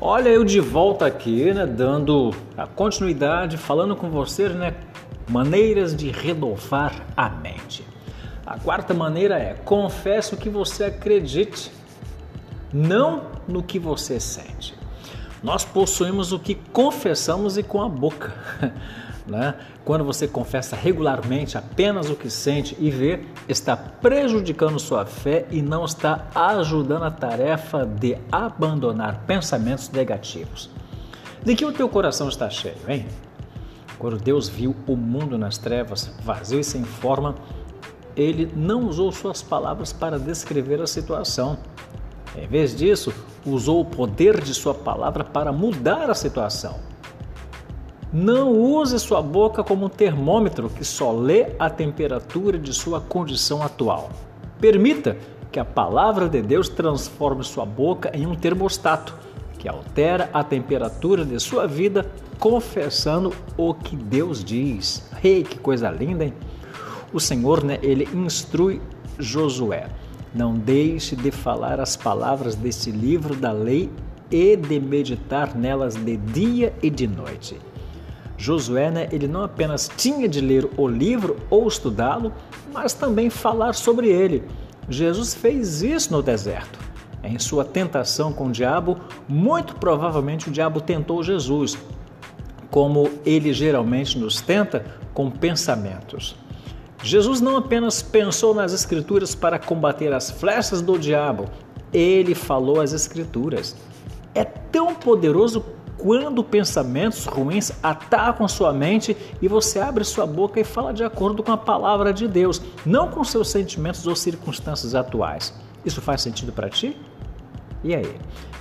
Olha, eu de volta aqui, né, dando a continuidade, falando com você, né, maneiras de renovar a mente. A quarta maneira é confesse o que você acredite, não no que você sente. Nós possuímos o que confessamos e com a boca. Né? Quando você confessa regularmente apenas o que sente e vê, está prejudicando sua fé e não está ajudando a tarefa de abandonar pensamentos negativos. De que o teu coração está cheio, hein? Quando Deus viu o mundo nas trevas, vazio e sem forma, ele não usou suas palavras para descrever a situação. Em vez disso, usou o poder de sua palavra para mudar a situação. Não use sua boca como um termômetro que só lê a temperatura de sua condição atual. Permita que a palavra de Deus transforme sua boca em um termostato que altera a temperatura de sua vida, confessando o que Deus diz. Ei, que coisa linda, hein? O Senhor, né, ele instrui Josué: não deixe de falar as palavras deste livro da lei e de meditar nelas de dia e de noite Josué, né, ele não apenas tinha de ler o livro ou estudá-lo, mas também falar sobre ele. Jesus fez isso no deserto. Em sua tentação com o diabo, muito provavelmente o diabo tentou Jesus, como ele geralmente nos tenta com pensamentos. Jesus não apenas pensou nas Escrituras para combater as flechas do diabo, ele falou as Escrituras. É tão poderoso quando pensamentos ruins atacam sua mente e você abre sua boca e fala de acordo com a palavra de Deus, não com seus sentimentos ou circunstâncias atuais. Isso faz sentido para ti? E aí?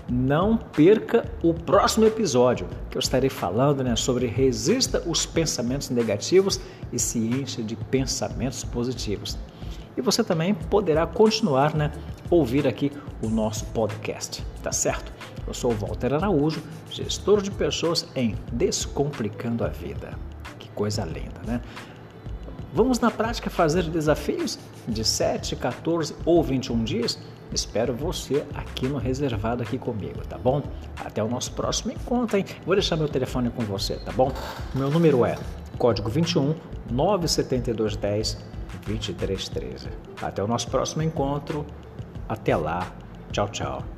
Não perca o próximo episódio, que eu estarei falando né, sobre resista os pensamentos negativos e se encha de pensamentos positivos. E você também poderá continuar, né, ouvir aqui o nosso podcast, tá certo? Eu sou Walter Araújo, gestor de pessoas em Descomplicando a Vida. Que coisa linda, né? Vamos na prática fazer desafios de 7, 14 ou 21 dias? Espero você aqui no reservado aqui comigo, tá bom? Até o nosso próximo encontro, hein? Vou deixar meu telefone com você, tá bom? Meu número é código 21 972 10 2313. Até o nosso próximo encontro. Até lá. Tchau, tchau.